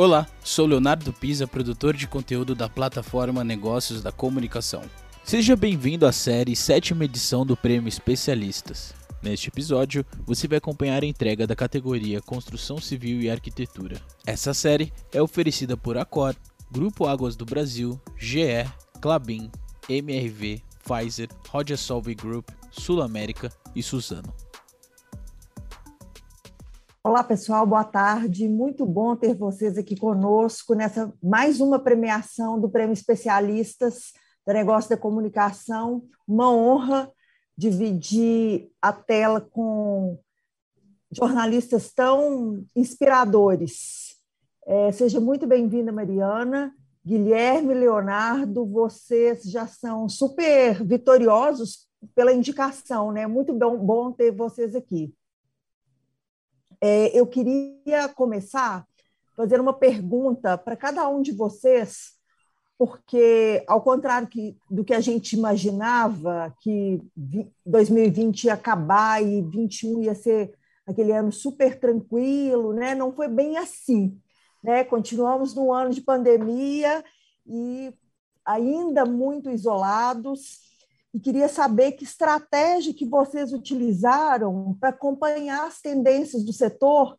Olá, sou Leonardo Pisa, produtor de conteúdo da plataforma Negócios da Comunicação. Seja bem-vindo à série sétima edição do Prêmio Especialistas. Neste episódio, você vai acompanhar a entrega da categoria Construção Civil e Arquitetura. Essa série é oferecida por Acor, Grupo Águas do Brasil, GE, Clabin, MRV, Pfizer, Roger Solvay Group, Sul América e Suzano. Olá, pessoal, boa tarde. Muito bom ter vocês aqui conosco nessa mais uma premiação do Prêmio Especialistas do Negócio da Comunicação. Uma honra dividir a tela com jornalistas tão inspiradores. É, seja muito bem-vinda, Mariana. Guilherme, Leonardo, vocês já são super vitoriosos pela indicação, né? Muito bom, bom ter vocês aqui. É, eu queria começar fazendo uma pergunta para cada um de vocês, porque, ao contrário que, do que a gente imaginava, que 2020 ia acabar e 2021 ia ser aquele ano super tranquilo, né? não foi bem assim. Né? Continuamos num ano de pandemia e ainda muito isolados e queria saber que estratégia que vocês utilizaram para acompanhar as tendências do setor,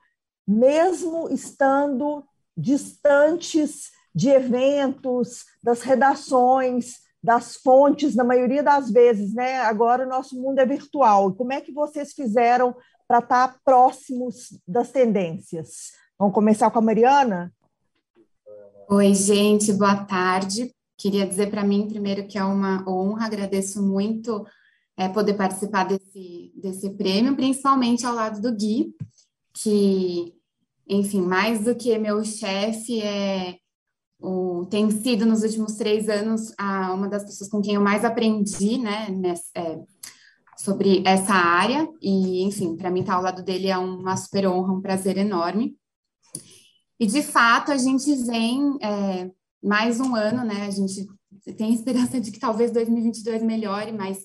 mesmo estando distantes de eventos, das redações, das fontes, na maioria das vezes, né? Agora o nosso mundo é virtual. Como é que vocês fizeram para estar próximos das tendências? Vamos começar com a Mariana? Oi, gente, boa tarde. Queria dizer para mim, primeiro, que é uma honra, agradeço muito é, poder participar desse, desse prêmio, principalmente ao lado do Gui, que, enfim, mais do que meu chefe, é, o, tem sido nos últimos três anos a, uma das pessoas com quem eu mais aprendi, né, nessa, é, sobre essa área, e, enfim, para mim estar ao lado dele é uma super honra, um prazer enorme. E, de fato, a gente vem é, mais um ano, né? A gente tem esperança de que talvez 2022 melhore, mas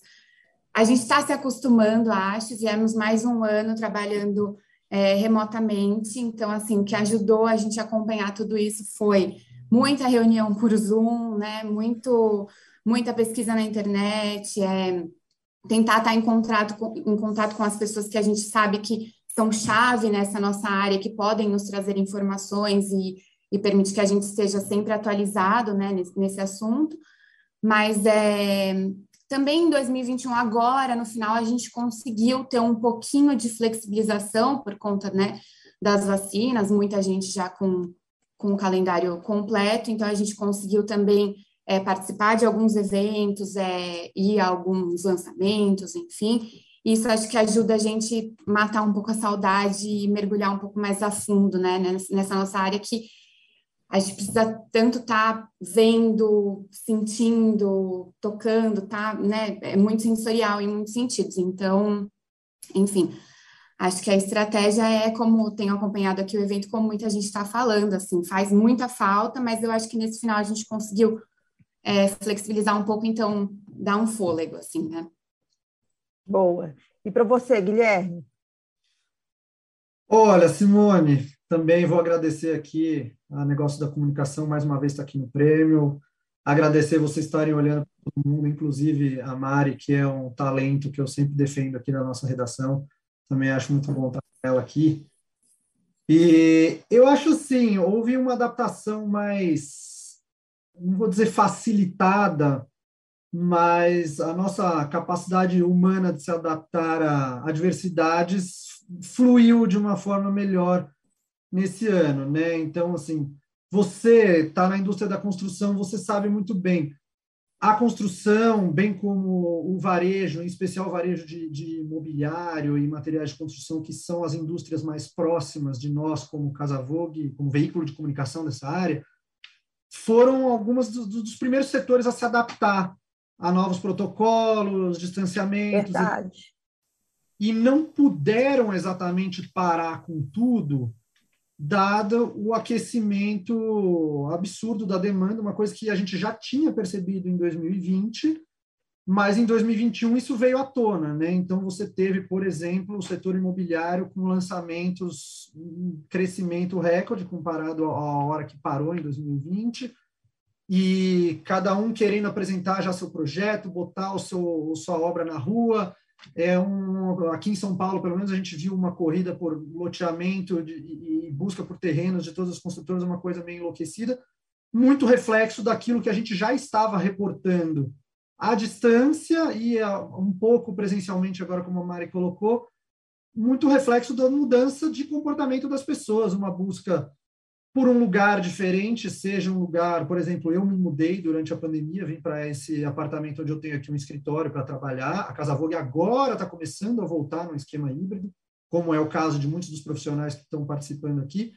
a gente está se acostumando, acho. Viemos mais um ano trabalhando é, remotamente, então, assim, o que ajudou a gente a acompanhar tudo isso foi muita reunião por Zoom, né? Muito, muita pesquisa na internet, é, tentar estar em contato, com, em contato com as pessoas que a gente sabe que são chave nessa nossa área, que podem nos trazer informações e e permite que a gente esteja sempre atualizado né, nesse, nesse assunto. Mas é, também em 2021, agora, no final, a gente conseguiu ter um pouquinho de flexibilização por conta né, das vacinas, muita gente já com, com o calendário completo, então a gente conseguiu também é, participar de alguns eventos, é, ir a alguns lançamentos, enfim. Isso acho que ajuda a gente matar um pouco a saudade e mergulhar um pouco mais a fundo né, nessa nossa área que a gente precisa tanto estar tá vendo, sentindo, tocando, tá, né? É muito sensorial em muitos sentidos. Então, enfim, acho que a estratégia é como tenho acompanhado aqui o evento, como muita gente está falando, assim, faz muita falta, mas eu acho que nesse final a gente conseguiu é, flexibilizar um pouco, então dar um fôlego, assim, né? Boa. E para você, Guilherme? Olha, Simone, também vou agradecer aqui a Negócio da Comunicação, mais uma vez está aqui no prêmio. Agradecer vocês estarem olhando para todo mundo, inclusive a Mari, que é um talento que eu sempre defendo aqui na nossa redação. Também acho muito bom estar com ela aqui. E eu acho assim, houve uma adaptação mais, não vou dizer facilitada, mas a nossa capacidade humana de se adaptar a adversidades fluiu de uma forma melhor nesse ano, né? Então, assim, você está na indústria da construção, você sabe muito bem. A construção, bem como o varejo, em especial o varejo de, de mobiliário e materiais de construção, que são as indústrias mais próximas de nós, como Casa Vogue, como veículo de comunicação dessa área, foram algumas dos, dos primeiros setores a se adaptar a novos protocolos, distanciamentos. Verdade. E, e não puderam exatamente parar com tudo dado o aquecimento absurdo da demanda, uma coisa que a gente já tinha percebido em 2020 mas em 2021 isso veio à tona, né? Então você teve, por exemplo, o setor imobiliário com lançamentos, um crescimento recorde comparado à hora que parou em 2020, e cada um querendo apresentar já seu projeto, botar o seu sua obra na rua. É um, aqui em São Paulo, pelo menos, a gente viu uma corrida por loteamento de, e busca por terrenos de todas as construtoras, uma coisa meio enlouquecida, muito reflexo daquilo que a gente já estava reportando. À distância e um pouco presencialmente, agora como a Mari colocou, muito reflexo da mudança de comportamento das pessoas, uma busca por um lugar diferente, seja um lugar, por exemplo, eu me mudei durante a pandemia, vim para esse apartamento onde eu tenho aqui um escritório para trabalhar. A Casa Vogue agora está começando a voltar no esquema híbrido, como é o caso de muitos dos profissionais que estão participando aqui.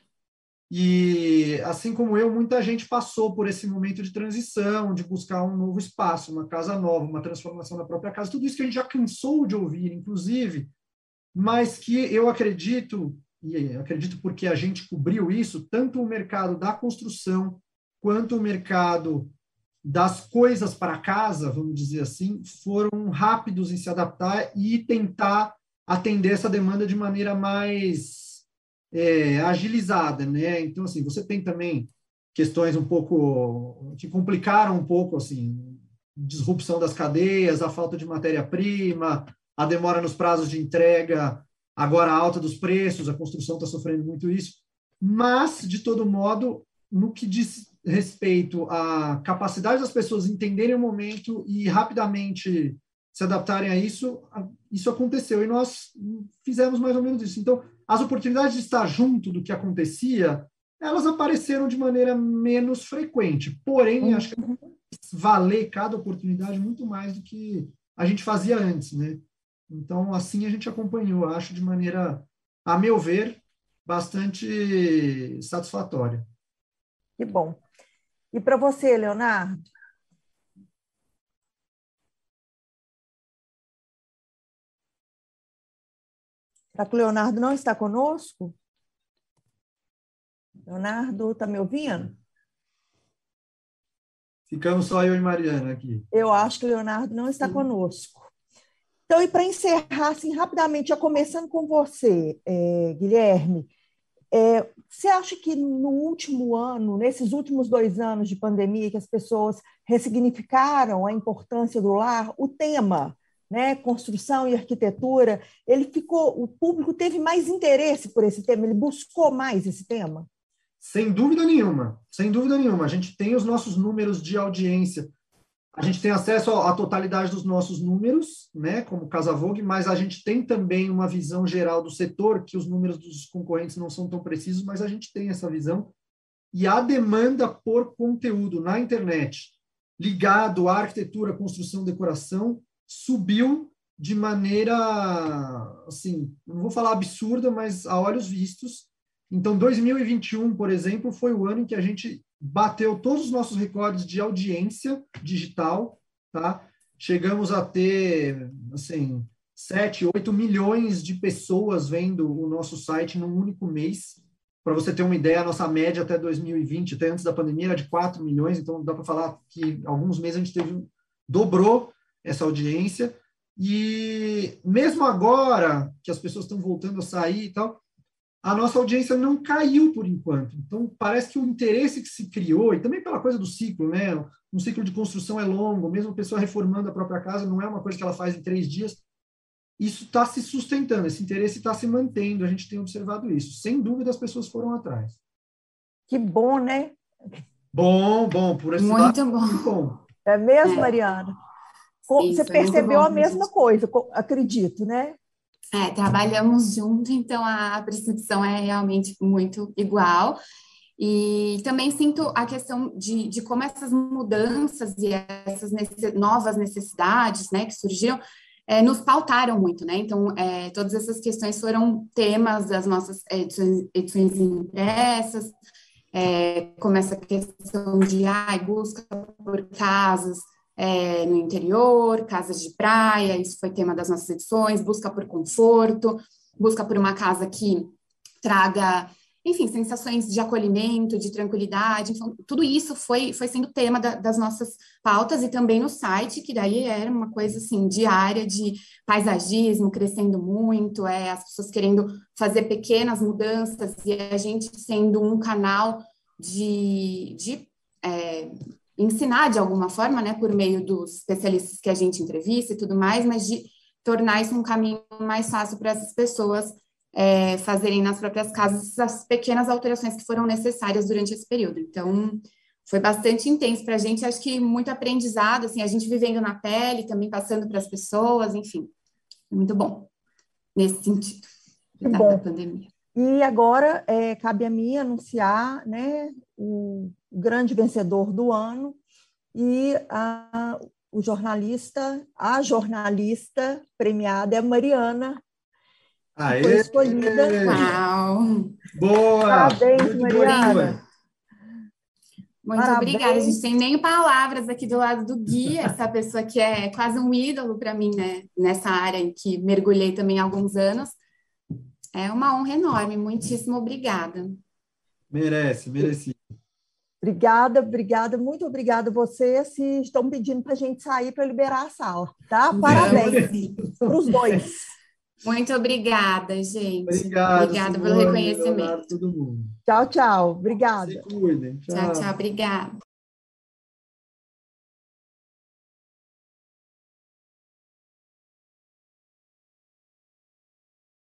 E, assim como eu, muita gente passou por esse momento de transição, de buscar um novo espaço, uma casa nova, uma transformação da própria casa, tudo isso que a gente já cansou de ouvir, inclusive, mas que eu acredito, e acredito porque a gente cobriu isso, tanto o mercado da construção quanto o mercado das coisas para casa, vamos dizer assim, foram rápidos em se adaptar e tentar atender essa demanda de maneira mais é, agilizada, né? Então, assim, você tem também questões um pouco que complicaram um pouco, assim, disrupção das cadeias, a falta de matéria-prima, a demora nos prazos de entrega, agora a alta dos preços, a construção está sofrendo muito isso. Mas, de todo modo, no que diz respeito à capacidade das pessoas entenderem o momento e rapidamente se adaptarem a isso, isso aconteceu e nós fizemos mais ou menos isso. Então, as oportunidades de estar junto do que acontecia, elas apareceram de maneira menos frequente. Porém, uhum. acho que valer cada oportunidade muito mais do que a gente fazia antes, né? Então, assim a gente acompanhou, acho de maneira, a meu ver, bastante satisfatória. Que bom. E para você, Leonardo? Será que o Leonardo não está conosco? Leonardo, está me ouvindo? Ficamos só eu e Mariana aqui. Eu acho que o Leonardo não está conosco. Então, e para encerrar, assim, rapidamente, já começando com você, é, Guilherme, é, você acha que no último ano, nesses últimos dois anos de pandemia, que as pessoas ressignificaram a importância do lar, o tema né, construção e arquitetura, ele ficou, o público teve mais interesse por esse tema, ele buscou mais esse tema? Sem dúvida nenhuma, sem dúvida nenhuma. A gente tem os nossos números de audiência, a gente tem acesso à totalidade dos nossos números, né, como Casa Vogue, mas a gente tem também uma visão geral do setor, que os números dos concorrentes não são tão precisos, mas a gente tem essa visão. E a demanda por conteúdo na internet, ligado à arquitetura, construção, decoração, subiu de maneira, assim, não vou falar absurda, mas a olhos vistos. Então, 2021, por exemplo, foi o ano em que a gente bateu todos os nossos recordes de audiência digital, tá? Chegamos a ter, assim, 7, 8 milhões de pessoas vendo o nosso site num único mês. Para você ter uma ideia, a nossa média até 2020, até antes da pandemia, era de 4 milhões, então dá para falar que alguns meses a gente teve dobrou essa audiência. E mesmo agora que as pessoas estão voltando a sair e tal, a nossa audiência não caiu por enquanto. Então, parece que o interesse que se criou, e também pela coisa do ciclo, né? Um ciclo de construção é longo, mesmo a pessoa reformando a própria casa, não é uma coisa que ela faz em três dias. Isso está se sustentando, esse interesse está se mantendo, a gente tem observado isso. Sem dúvida, as pessoas foram atrás. Que bom, né? Bom, bom, por esse muito lado, bom. Muito bom. É mesmo, é. Mariana? Você percebeu a mesma coisa, acredito, né? É, trabalhamos junto, então a percepção é realmente muito igual. E também sinto a questão de, de como essas mudanças e essas necess, novas necessidades né, que surgiram é, nos pautaram muito, né? Então, é, todas essas questões foram temas das nossas edições, edições impressas, é, como essa questão de ai, busca por casas é, no interior, casas de praia, isso foi tema das nossas edições, busca por conforto, busca por uma casa que traga enfim, sensações de acolhimento, de tranquilidade, então, tudo isso foi, foi sendo tema da, das nossas pautas e também no site, que daí era uma coisa assim, diária de paisagismo crescendo muito, é, as pessoas querendo fazer pequenas mudanças e a gente sendo um canal de, de é, ensinar de alguma forma, né, por meio dos especialistas que a gente entrevista e tudo mais, mas de tornar isso um caminho mais fácil para essas pessoas é, fazerem nas próprias casas as pequenas alterações que foram necessárias durante esse período. Então, foi bastante intenso para a gente, acho que muito aprendizado, assim, a gente vivendo na pele, também passando para as pessoas, enfim, muito bom nesse sentido da, pandemia. E agora é, cabe a mim anunciar né, o grande vencedor do ano e a, o jornalista, a jornalista premiada é a Mariana Aê! Foi escolhida. Uau! Boa! Parabéns, Muito Mariana. Muito Parabéns. obrigada. A gente tem nem palavras aqui do lado do Gui, essa pessoa que é quase um ídolo para mim, né? Nessa área em que mergulhei também há alguns anos. É uma honra enorme. Muitíssimo obrigada. Merece, mereci. Obrigada, obrigada, muito obrigada a vocês. Se estão pedindo para a gente sair para liberar a sala, tá? Parabéns para os dois. Muito obrigada, gente. Obrigado, obrigada pelo reconhecimento. Todo mundo. Tchau, tchau. Obrigada. Se cuidem. Tchau, tchau. tchau obrigada.